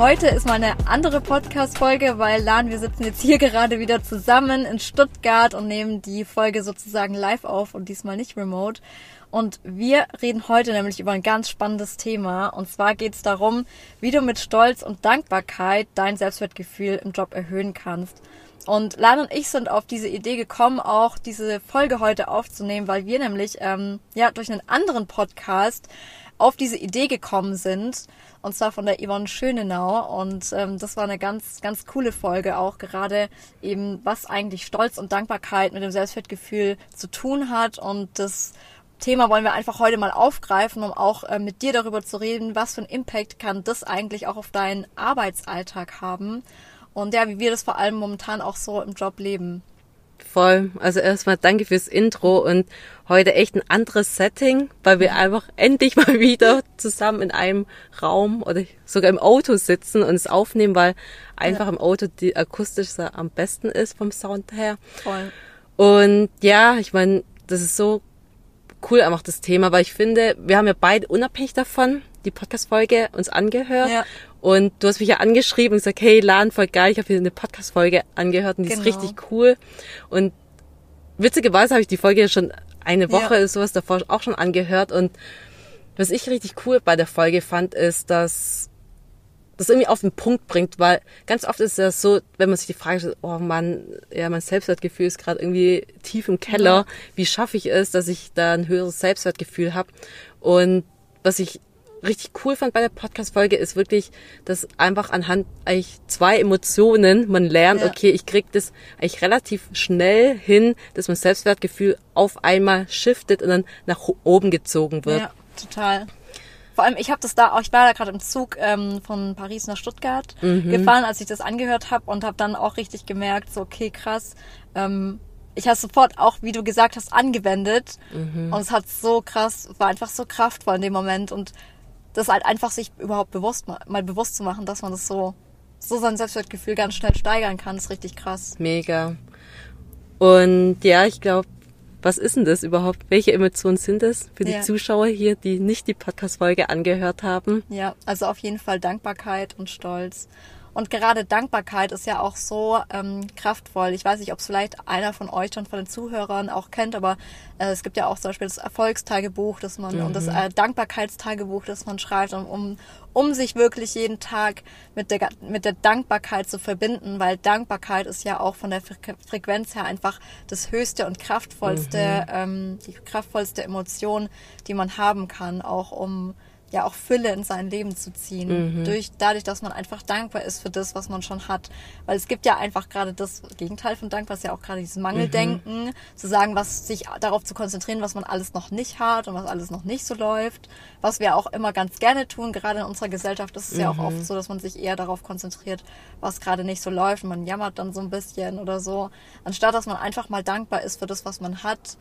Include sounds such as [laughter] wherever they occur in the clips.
Heute ist mal eine andere Podcast-Folge, weil Lan, wir sitzen jetzt hier gerade wieder zusammen in Stuttgart und nehmen die Folge sozusagen live auf und diesmal nicht remote. Und wir reden heute nämlich über ein ganz spannendes Thema. Und zwar geht es darum, wie du mit Stolz und Dankbarkeit dein Selbstwertgefühl im Job erhöhen kannst. Und Lan und ich sind auf diese Idee gekommen, auch diese Folge heute aufzunehmen, weil wir nämlich ähm, ja durch einen anderen Podcast auf diese Idee gekommen sind und zwar von der Yvonne Schönenau. Und ähm, das war eine ganz, ganz coole Folge auch, gerade eben, was eigentlich Stolz und Dankbarkeit mit dem Selbstwertgefühl zu tun hat. Und das Thema wollen wir einfach heute mal aufgreifen, um auch äh, mit dir darüber zu reden, was für einen Impact kann das eigentlich auch auf deinen Arbeitsalltag haben. Und ja, wie wir das vor allem momentan auch so im Job leben. Voll. Also erstmal danke fürs Intro und heute echt ein anderes Setting, weil wir einfach endlich mal wieder zusammen in einem Raum oder sogar im Auto sitzen und es aufnehmen, weil einfach ja. im Auto die akustische am besten ist vom Sound her. Voll. Und ja, ich meine, das ist so cool einfach das Thema, weil ich finde, wir haben ja beide unabhängig davon die Podcast-Folge uns angehört. Ja. Und du hast mich ja angeschrieben und gesagt, hey, Lan, voll geil, ich habe hier eine Podcast-Folge angehört und die genau. ist richtig cool. Und witzigerweise habe ich die Folge schon eine Woche ja. sowas davor auch schon angehört. Und was ich richtig cool bei der Folge fand, ist, dass das irgendwie auf den Punkt bringt, weil ganz oft ist es so, wenn man sich die Frage stellt, oh Mann, ja, mein Selbstwertgefühl ist gerade irgendwie tief im Keller, ja. wie schaffe ich es, dass ich da ein höheres Selbstwertgefühl habe? Und was ich richtig cool fand bei der Podcast-Folge, ist wirklich, dass einfach anhand eigentlich zwei Emotionen man lernt, ja. okay, ich krieg das eigentlich relativ schnell hin, dass mein Selbstwertgefühl auf einmal shiftet und dann nach oben gezogen wird. Ja, total. Vor allem, ich habe das da auch, ich war da gerade im Zug ähm, von Paris nach Stuttgart mhm. gefahren, als ich das angehört habe und habe dann auch richtig gemerkt, so okay, krass, ähm, ich habe sofort auch, wie du gesagt hast, angewendet mhm. und es hat so krass, war einfach so kraftvoll in dem Moment und das halt einfach sich überhaupt bewusst mal bewusst zu machen, dass man das so so sein Selbstwertgefühl ganz schnell steigern kann, ist richtig krass. Mega. Und ja, ich glaube, was ist denn das überhaupt? Welche Emotionen sind es für die ja. Zuschauer hier, die nicht die Podcast-Folge angehört haben? Ja, also auf jeden Fall Dankbarkeit und Stolz. Und gerade Dankbarkeit ist ja auch so ähm, kraftvoll. Ich weiß nicht, ob es vielleicht einer von euch schon von den Zuhörern auch kennt, aber äh, es gibt ja auch zum Beispiel das Erfolgstagebuch, das man mhm. und das äh, Dankbarkeitstagebuch, das man schreibt, um, um, um sich wirklich jeden Tag mit der mit der Dankbarkeit zu verbinden, weil Dankbarkeit ist ja auch von der Frequenz her einfach das höchste und kraftvollste, mhm. ähm, die kraftvollste Emotion, die man haben kann, auch um ja auch Fülle in sein Leben zu ziehen. Mhm. Durch, dadurch, dass man einfach dankbar ist für das, was man schon hat. Weil es gibt ja einfach gerade das Gegenteil von Dankbar, ist ja auch gerade dieses Mangeldenken, mhm. zu sagen, was sich darauf zu konzentrieren, was man alles noch nicht hat und was alles noch nicht so läuft. Was wir auch immer ganz gerne tun, gerade in unserer Gesellschaft ist es mhm. ja auch oft mhm. so, dass man sich eher darauf konzentriert, was gerade nicht so läuft und man jammert dann so ein bisschen oder so. Anstatt dass man einfach mal dankbar ist für das, was man hat.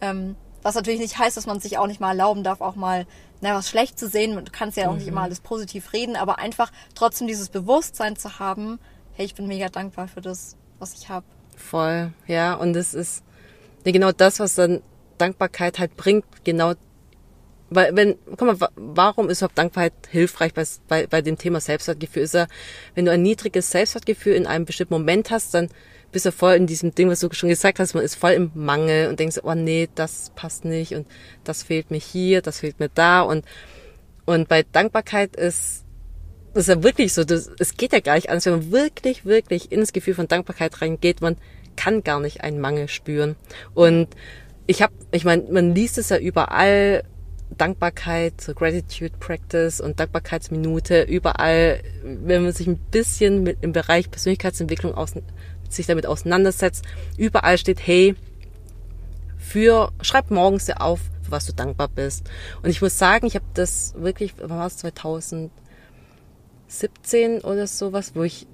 Ähm, was natürlich nicht heißt, dass man sich auch nicht mal erlauben darf, auch mal na, was schlecht zu sehen. Du kannst ja auch mhm. nicht immer alles positiv reden, aber einfach trotzdem dieses Bewusstsein zu haben, hey, ich bin mega dankbar für das, was ich habe. Voll, ja. Und es ist genau das, was dann Dankbarkeit halt bringt, genau weil wenn, guck mal, warum ist überhaupt Dankbarkeit hilfreich bei, bei, bei dem Thema Selbstwertgefühl? Ist ja, wenn du ein niedriges Selbstwertgefühl in einem bestimmten Moment hast, dann bist du voll in diesem Ding, was du schon gesagt hast, man ist voll im Mangel und denkst, oh nee, das passt nicht und das fehlt mir hier, das fehlt mir da und, und bei Dankbarkeit ist, ist ja wirklich so, das, es geht ja gar nicht anders, wenn man wirklich, wirklich ins Gefühl von Dankbarkeit reingeht, man kann gar nicht einen Mangel spüren. Und ich habe, ich meine, man liest es ja überall, Dankbarkeit, so Gratitude Practice und Dankbarkeitsminute überall, wenn man sich ein bisschen mit im Bereich Persönlichkeitsentwicklung aus, sich damit auseinandersetzt, überall steht, hey, für, schreib morgens dir auf, für was du dankbar bist. Und ich muss sagen, ich habe das wirklich, wann war es 2017 oder sowas, wo ich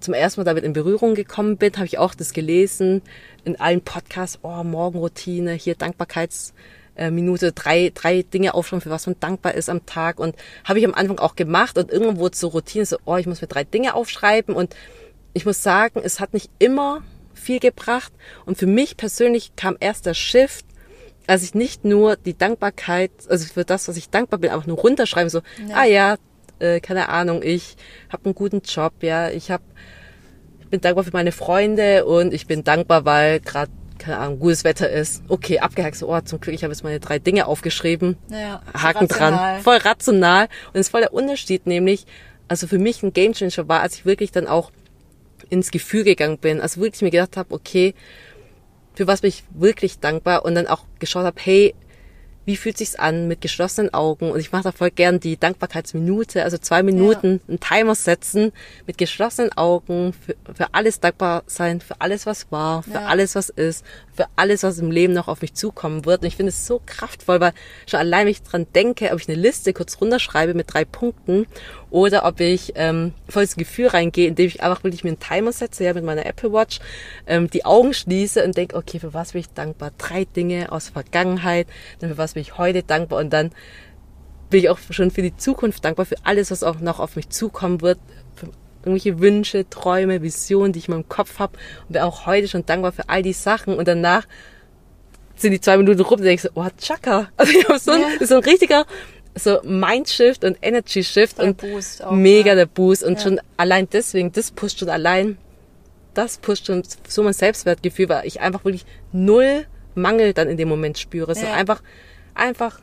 zum ersten Mal damit in Berührung gekommen bin, habe ich auch das gelesen in allen Podcasts, oh, Morgenroutine, hier Dankbarkeitsminute, drei, drei Dinge aufschreiben, für was man dankbar ist am Tag. Und habe ich am Anfang auch gemacht und irgendwann wurde so Routine, so, oh, ich muss mir drei Dinge aufschreiben. Und ich muss sagen, es hat nicht immer viel gebracht. Und für mich persönlich kam erst der Shift, als ich nicht nur die Dankbarkeit, also für das, was ich dankbar bin, einfach nur runterschreiben, so, ja. ah ja, äh, keine Ahnung, ich habe einen guten Job, ja, ich habe ich bin dankbar für meine Freunde und ich bin dankbar, weil gerade keine Ahnung, gutes Wetter ist. Okay, abgehakt, so, oh, zum Glück, ich habe jetzt meine drei Dinge aufgeschrieben. Ja, Haken rational. dran. Voll rational. Und es ist voll der Unterschied, nämlich, also für mich ein Gamechanger war, als ich wirklich dann auch ins Gefühl gegangen bin. Also wirklich mir gedacht habe, okay, für was bin ich wirklich dankbar und dann auch geschaut habe, hey, wie fühlt sich's an mit geschlossenen Augen und ich mache da voll gern die Dankbarkeitsminute, also zwei Minuten, ja. einen Timer setzen, mit geschlossenen Augen, für, für alles dankbar sein, für alles, was war, für ja. alles, was ist, für alles, was im Leben noch auf mich zukommen wird. Und ich finde es so kraftvoll, weil schon allein, wenn ich dran denke, ob ich eine Liste kurz runterschreibe mit drei Punkten oder ob ich ähm, voll ins Gefühl reingehe, indem ich einfach wirklich mir einen Timer setze, ja, mit meiner Apple Watch, ähm, die Augen schließe und denke, okay, für was bin ich dankbar? Drei Dinge aus Vergangenheit, dann für was bin ich heute dankbar und dann bin ich auch schon für die Zukunft dankbar, für alles, was auch noch auf mich zukommen wird, für irgendwelche Wünsche, Träume, Visionen, die ich in meinem Kopf habe und bin auch heute schon dankbar für all die Sachen und danach sind die zwei Minuten rum und denkst so, oh, Chaka. [laughs] Also ich habe so, ein, ja. so ein richtiger so Mindshift und Energy Shift und auch, mega ja. der Boost und ja. schon allein deswegen, das pusht schon allein, das pusht schon so mein Selbstwertgefühl, weil ich einfach wirklich null Mangel dann in dem Moment spüre, so einfach, einfach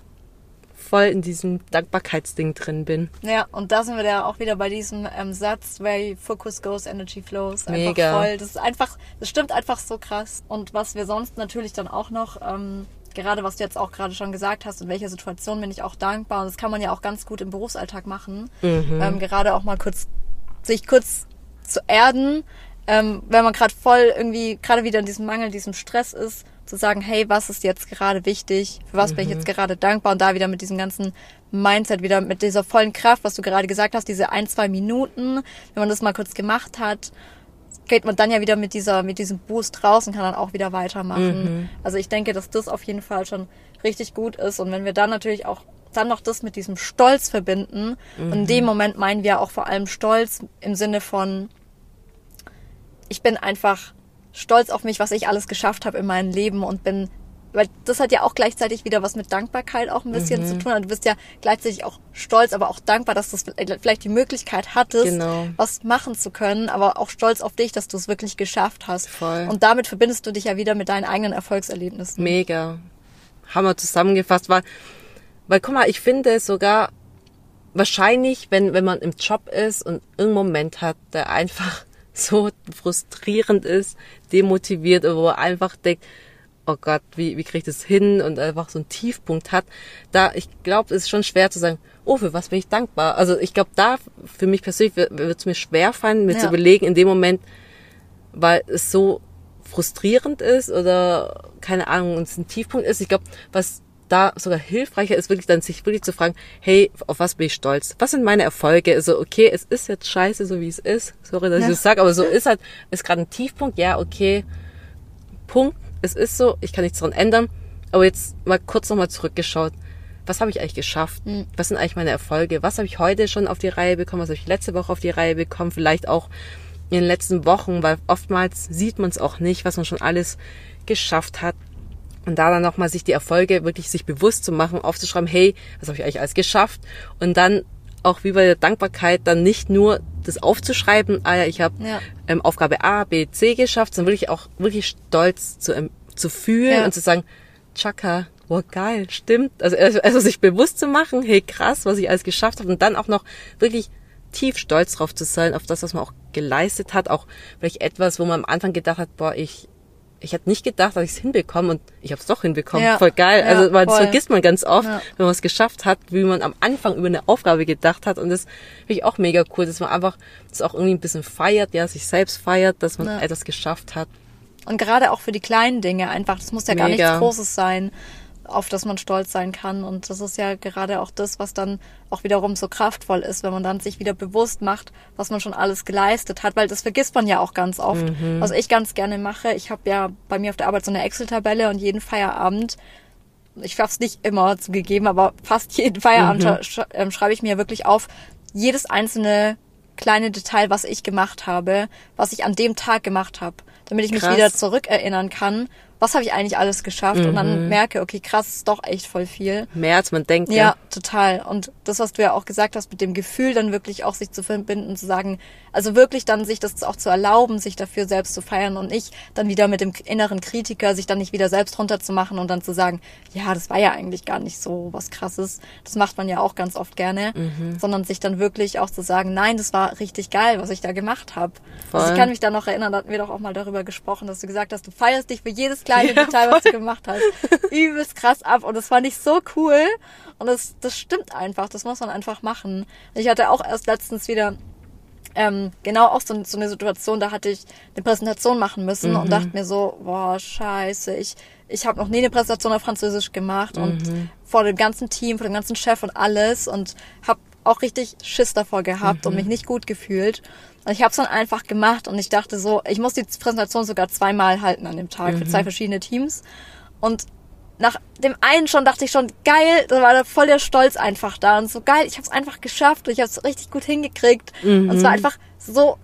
voll in diesem Dankbarkeitsding drin bin. Ja, und da sind wir ja auch wieder bei diesem ähm, Satz, where focus goes, energy flows. Einfach Mega. voll. Das ist einfach, das stimmt einfach so krass. Und was wir sonst natürlich dann auch noch ähm, gerade was du jetzt auch gerade schon gesagt hast, in welcher Situation bin ich auch dankbar. Und das kann man ja auch ganz gut im Berufsalltag machen. Mhm. Ähm, gerade auch mal kurz, sich kurz zu erden, ähm, wenn man gerade voll irgendwie, gerade wieder in diesem Mangel, diesem Stress ist, zu sagen, hey, was ist jetzt gerade wichtig? Für was mhm. bin ich jetzt mhm. gerade dankbar? Und da wieder mit diesem ganzen Mindset, wieder mit dieser vollen Kraft, was du gerade gesagt hast, diese ein, zwei Minuten, wenn man das mal kurz gemacht hat, geht man dann ja wieder mit dieser, mit diesem Boost raus und kann dann auch wieder weitermachen. Mhm. Also ich denke, dass das auf jeden Fall schon richtig gut ist. Und wenn wir dann natürlich auch dann noch das mit diesem Stolz verbinden, mhm. und in dem Moment meinen wir auch vor allem Stolz im Sinne von, ich bin einfach stolz auf mich, was ich alles geschafft habe in meinem Leben und bin weil das hat ja auch gleichzeitig wieder was mit Dankbarkeit auch ein bisschen mhm. zu tun. Du bist ja gleichzeitig auch stolz, aber auch dankbar, dass du vielleicht die Möglichkeit hattest, genau. was machen zu können, aber auch stolz auf dich, dass du es wirklich geschafft hast. Voll. Und damit verbindest du dich ja wieder mit deinen eigenen Erfolgserlebnissen. Mega. Hammer zusammengefasst, weil, weil guck mal, ich finde sogar wahrscheinlich, wenn, wenn man im Job ist und irgendeinen Moment hat, der einfach so frustrierend ist, demotiviert, wo er einfach denkt, oh Gott, wie, wie kriege ich das hin und einfach so einen Tiefpunkt hat, da, ich glaube, es ist schon schwer zu sagen, oh, für was bin ich dankbar? Also ich glaube, da für mich persönlich wird es mir schwer fallen, mir ja. zu überlegen in dem Moment, weil es so frustrierend ist oder keine Ahnung, es ein Tiefpunkt ist. Ich glaube, was da sogar hilfreicher ist, wirklich dann sich wirklich zu fragen, hey, auf was bin ich stolz? Was sind meine Erfolge? Also, okay, es ist jetzt scheiße, so wie es ist. Sorry, dass ja. ich das sage, aber so ist halt, ist gerade ein Tiefpunkt, ja, okay. Punkt es ist so, ich kann nichts daran ändern. Aber jetzt mal kurz nochmal zurückgeschaut. Was habe ich eigentlich geschafft? Mhm. Was sind eigentlich meine Erfolge? Was habe ich heute schon auf die Reihe bekommen? Was habe ich letzte Woche auf die Reihe bekommen? Vielleicht auch in den letzten Wochen, weil oftmals sieht man es auch nicht, was man schon alles geschafft hat. Und da dann nochmal sich die Erfolge wirklich sich bewusst zu machen, aufzuschreiben, hey, was habe ich eigentlich alles geschafft? Und dann auch wie bei der Dankbarkeit dann nicht nur das aufzuschreiben, ah ja, ich habe ja. ähm, Aufgabe A, B, C geschafft, sondern wirklich auch wirklich stolz zu, ähm, zu fühlen ja. und zu sagen, Chaka, wow, geil, stimmt. Also, also, also sich bewusst zu machen, hey krass, was ich alles geschafft habe und dann auch noch wirklich tief stolz drauf zu sein, auf das, was man auch geleistet hat, auch vielleicht etwas, wo man am Anfang gedacht hat, boah, ich ich hätte nicht gedacht, dass ich es hinbekomme und ich habe es doch hinbekommen. Ja. Voll geil. Ja, also weil das vergisst man ganz oft, ja. wenn man es geschafft hat, wie man am Anfang über eine Aufgabe gedacht hat. Und das finde ich auch mega cool, dass man einfach das auch irgendwie ein bisschen feiert, ja, sich selbst feiert, dass man etwas geschafft hat. Und gerade auch für die kleinen Dinge einfach, das muss ja gar mega. nichts Großes sein. Auf das man stolz sein kann. Und das ist ja gerade auch das, was dann auch wiederum so kraftvoll ist, wenn man dann sich wieder bewusst macht, was man schon alles geleistet hat, weil das vergisst man ja auch ganz oft. Mhm. Was ich ganz gerne mache, ich habe ja bei mir auf der Arbeit so eine Excel-Tabelle und jeden Feierabend ich schaff's nicht immer zugegeben, aber fast jeden Feierabend mhm. sch äh, schreibe ich mir wirklich auf, jedes einzelne kleine Detail, was ich gemacht habe, was ich an dem Tag gemacht habe, damit ich Krass. mich wieder zurückerinnern kann was habe ich eigentlich alles geschafft? Mhm. Und dann mhm. merke, okay, krass, ist doch echt voll viel. Mehr als man denkt. Ja, ja, total. Und das, was du ja auch gesagt hast, mit dem Gefühl dann wirklich auch sich zu verbinden, zu sagen, also wirklich dann sich das auch zu erlauben, sich dafür selbst zu feiern und nicht dann wieder mit dem inneren Kritiker sich dann nicht wieder selbst runterzumachen und dann zu sagen, ja, das war ja eigentlich gar nicht so was krasses. Das macht man ja auch ganz oft gerne, mhm. sondern sich dann wirklich auch zu sagen, nein, das war richtig geil, was ich da gemacht habe. Also ich kann mich da noch erinnern, da hatten wir doch auch mal darüber gesprochen, dass du gesagt hast, du feierst dich für jedes kleine ja, Detail, was du gemacht hast. Übelst krass ab. Und das fand ich so cool. Und das, das stimmt einfach. Das muss man einfach machen. Ich hatte auch erst letztens wieder ähm, genau auch so, so eine Situation, da hatte ich eine Präsentation machen müssen mhm. und dachte mir so, boah, scheiße, ich, ich habe noch nie eine Präsentation auf Französisch gemacht mhm. und vor dem ganzen Team, vor dem ganzen Chef und alles und habe auch richtig Schiss davor gehabt mhm. und mich nicht gut gefühlt. Und ich habe es dann einfach gemacht und ich dachte so, ich muss die Präsentation sogar zweimal halten an dem Tag mhm. für zwei mhm. verschiedene Teams. Und nach dem einen schon dachte ich schon, geil, da war da voll der Stolz einfach da und so geil, ich habe es einfach geschafft und ich habe es richtig gut hingekriegt. Mhm. Und es war einfach so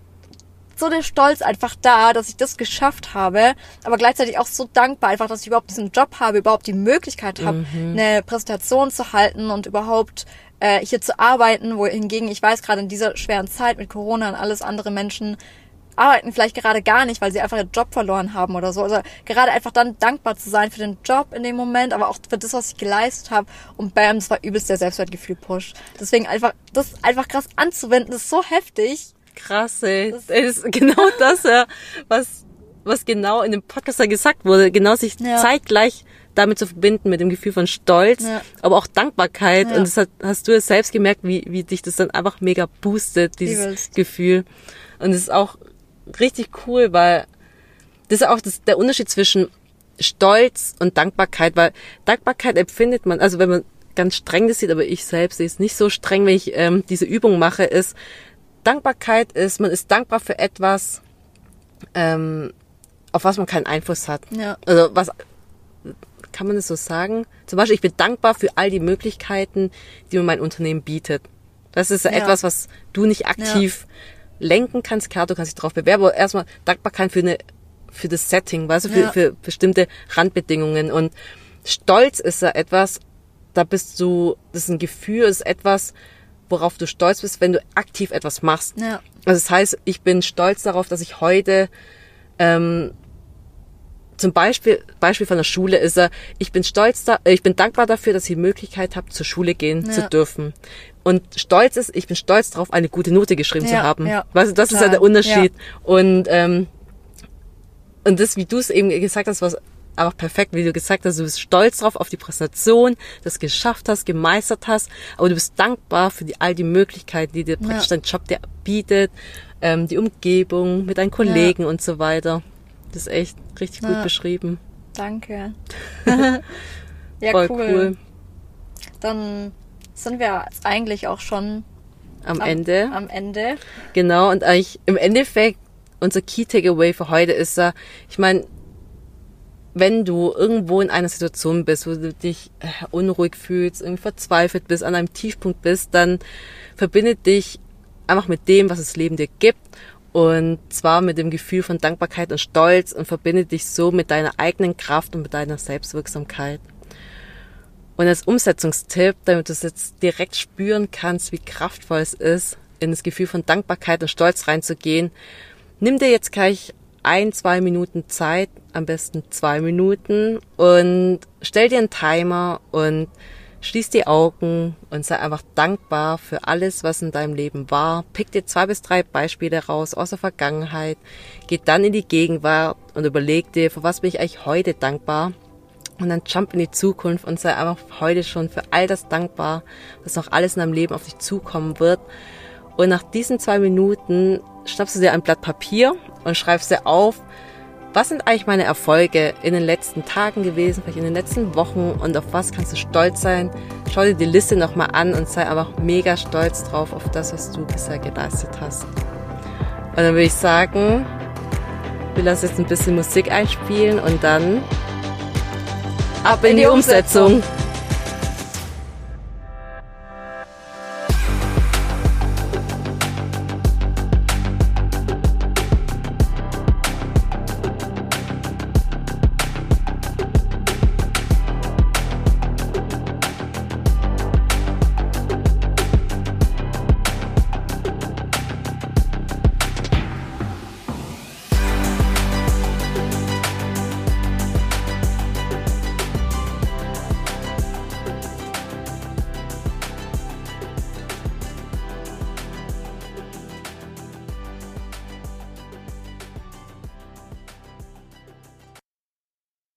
so der Stolz einfach da, dass ich das geschafft habe, aber gleichzeitig auch so dankbar einfach, dass ich überhaupt diesen Job habe, überhaupt die Möglichkeit habe, mhm. eine Präsentation zu halten und überhaupt äh, hier zu arbeiten, wohingegen ich weiß, gerade in dieser schweren Zeit mit Corona und alles andere Menschen arbeiten vielleicht gerade gar nicht, weil sie einfach ihren Job verloren haben oder so. Also gerade einfach dann dankbar zu sein für den Job in dem Moment, aber auch für das, was ich geleistet habe. Und bam, das war übelst der Selbstwertgefühl-Push. Deswegen einfach, das einfach krass anzuwenden, ist so heftig. Krass, ey. Das, das ist [laughs] genau das, ja, was, was genau in dem Podcast da gesagt wurde. Genau sich ja. zeitgleich damit zu verbinden, mit dem Gefühl von Stolz, ja. aber auch Dankbarkeit. Ja. Und das hat, hast du es selbst gemerkt, wie, wie dich das dann einfach mega boostet, dieses Gefühl. Und es ist auch richtig cool, weil das ist auch das, der Unterschied zwischen Stolz und Dankbarkeit, weil Dankbarkeit empfindet man, also wenn man ganz streng das sieht, aber ich selbst sehe es nicht so streng, wenn ich ähm, diese Übung mache, ist, Dankbarkeit ist, man ist dankbar für etwas, ähm, auf was man keinen Einfluss hat. Ja. Also was kann man das so sagen? Zum Beispiel, ich bin dankbar für all die Möglichkeiten, die mir mein Unternehmen bietet. Das ist ja. etwas, was du nicht aktiv ja. lenken kannst. Klar, du kannst dich darauf bewerben, aber erstmal Dankbarkeit für eine, für das Setting, weißt du, für, ja. für bestimmte Randbedingungen. Und Stolz ist ja etwas, da bist du, das ist ein Gefühl, ist etwas, worauf du stolz bist, wenn du aktiv etwas machst. Ja. Also das heißt, ich bin stolz darauf, dass ich heute ähm, zum Beispiel, Beispiel von der Schule ist er, ich bin stolz da, äh, ich bin dankbar dafür, dass ich die Möglichkeit habe, zur Schule gehen ja. zu dürfen. Und stolz ist, ich bin stolz darauf, eine gute Note geschrieben ja, zu haben. Ja, weißt du, das total. ist ja der Unterschied. Und, ähm, und das, wie du es eben gesagt hast, was einfach perfekt, wie du gesagt hast, du bist stolz drauf auf die Präsentation, das geschafft hast, gemeistert hast, aber du bist dankbar für die, all die Möglichkeiten, die dir praktisch dein Job dir bietet, ähm, die Umgebung mit deinen Kollegen und so weiter. Das ist echt richtig gut beschrieben. Danke. [laughs] ja, Voll cool. cool. Dann sind wir eigentlich auch schon am, am Ende. Am Ende. Genau, und eigentlich im Endeffekt unser Key Takeaway für heute ist ja, ich meine, wenn du irgendwo in einer Situation bist, wo du dich äh, unruhig fühlst, irgendwie verzweifelt bist, an einem Tiefpunkt bist, dann verbindet dich einfach mit dem, was das Leben dir gibt und zwar mit dem Gefühl von Dankbarkeit und Stolz und verbinde dich so mit deiner eigenen Kraft und mit deiner Selbstwirksamkeit. Und als Umsetzungstipp, damit du es jetzt direkt spüren kannst, wie kraftvoll es ist, in das Gefühl von Dankbarkeit und Stolz reinzugehen, nimm dir jetzt gleich ein, zwei Minuten Zeit, am besten zwei Minuten und stell dir einen Timer und Schließ die Augen und sei einfach dankbar für alles, was in deinem Leben war. Pick dir zwei bis drei Beispiele raus aus der Vergangenheit. Geh dann in die Gegenwart und überleg dir, für was bin ich eigentlich heute dankbar. Und dann jump in die Zukunft und sei einfach heute schon für all das dankbar, was noch alles in deinem Leben auf dich zukommen wird. Und nach diesen zwei Minuten schnappst du dir ein Blatt Papier und schreibst dir auf, was sind eigentlich meine Erfolge in den letzten Tagen gewesen, vielleicht in den letzten Wochen und auf was kannst du stolz sein? Schau dir die Liste nochmal an und sei einfach mega stolz drauf auf das, was du bisher geleistet hast. Und dann würde ich sagen, wir lassen jetzt ein bisschen Musik einspielen und dann ab in, die. Umsetzung.